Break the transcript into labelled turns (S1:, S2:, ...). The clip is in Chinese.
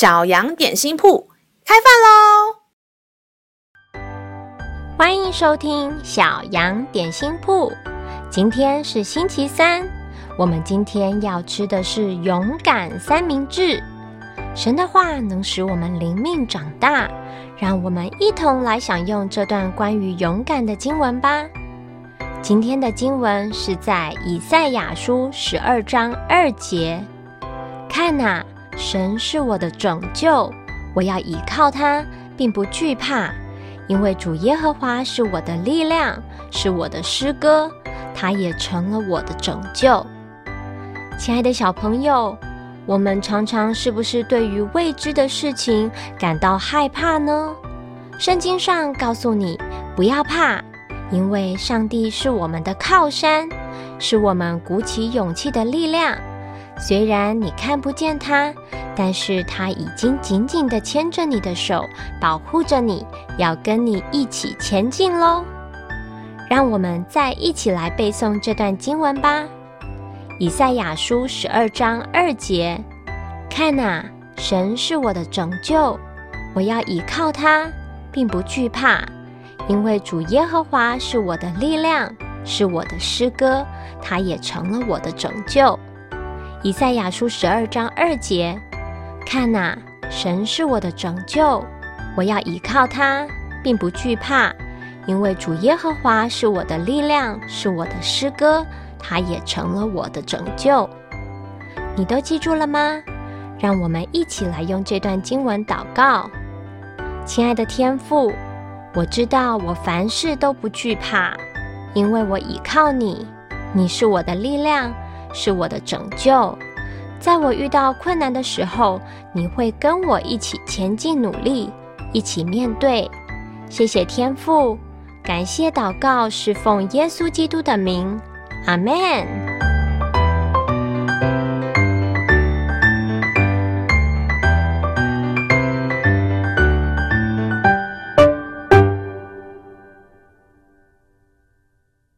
S1: 小羊点心铺开饭喽！
S2: 欢迎收听小羊点心铺。今天是星期三，我们今天要吃的是勇敢三明治。神的话能使我们灵命长大，让我们一同来享用这段关于勇敢的经文吧。今天的经文是在以赛亚书十二章二节。看呐，神是我的拯救，我要依靠他，并不惧怕，因为主耶和华是我的力量，是我的诗歌，他也成了我的拯救。亲爱的小朋友，我们常常是不是对于未知的事情感到害怕呢？圣经上告诉你，不要怕。因为上帝是我们的靠山，是我们鼓起勇气的力量。虽然你看不见他，但是他已经紧紧地牵着你的手，保护着你，要跟你一起前进喽。让我们再一起来背诵这段经文吧，《以赛亚书》十二章二节：看哪，神是我的拯救，我要依靠他，并不惧怕。因为主耶和华是我的力量，是我的诗歌，他也成了我的拯救。以赛亚书十二章二节，看哪，神是我的拯救，我要依靠他，并不惧怕，因为主耶和华是我的力量，是我的诗歌，他也成了我的拯救。你都记住了吗？让我们一起来用这段经文祷告，亲爱的天父。我知道我凡事都不惧怕，因为我倚靠你，你是我的力量，是我的拯救。在我遇到困难的时候，你会跟我一起前进努力，一起面对。谢谢天父，感谢祷告是奉耶稣基督的名，阿门。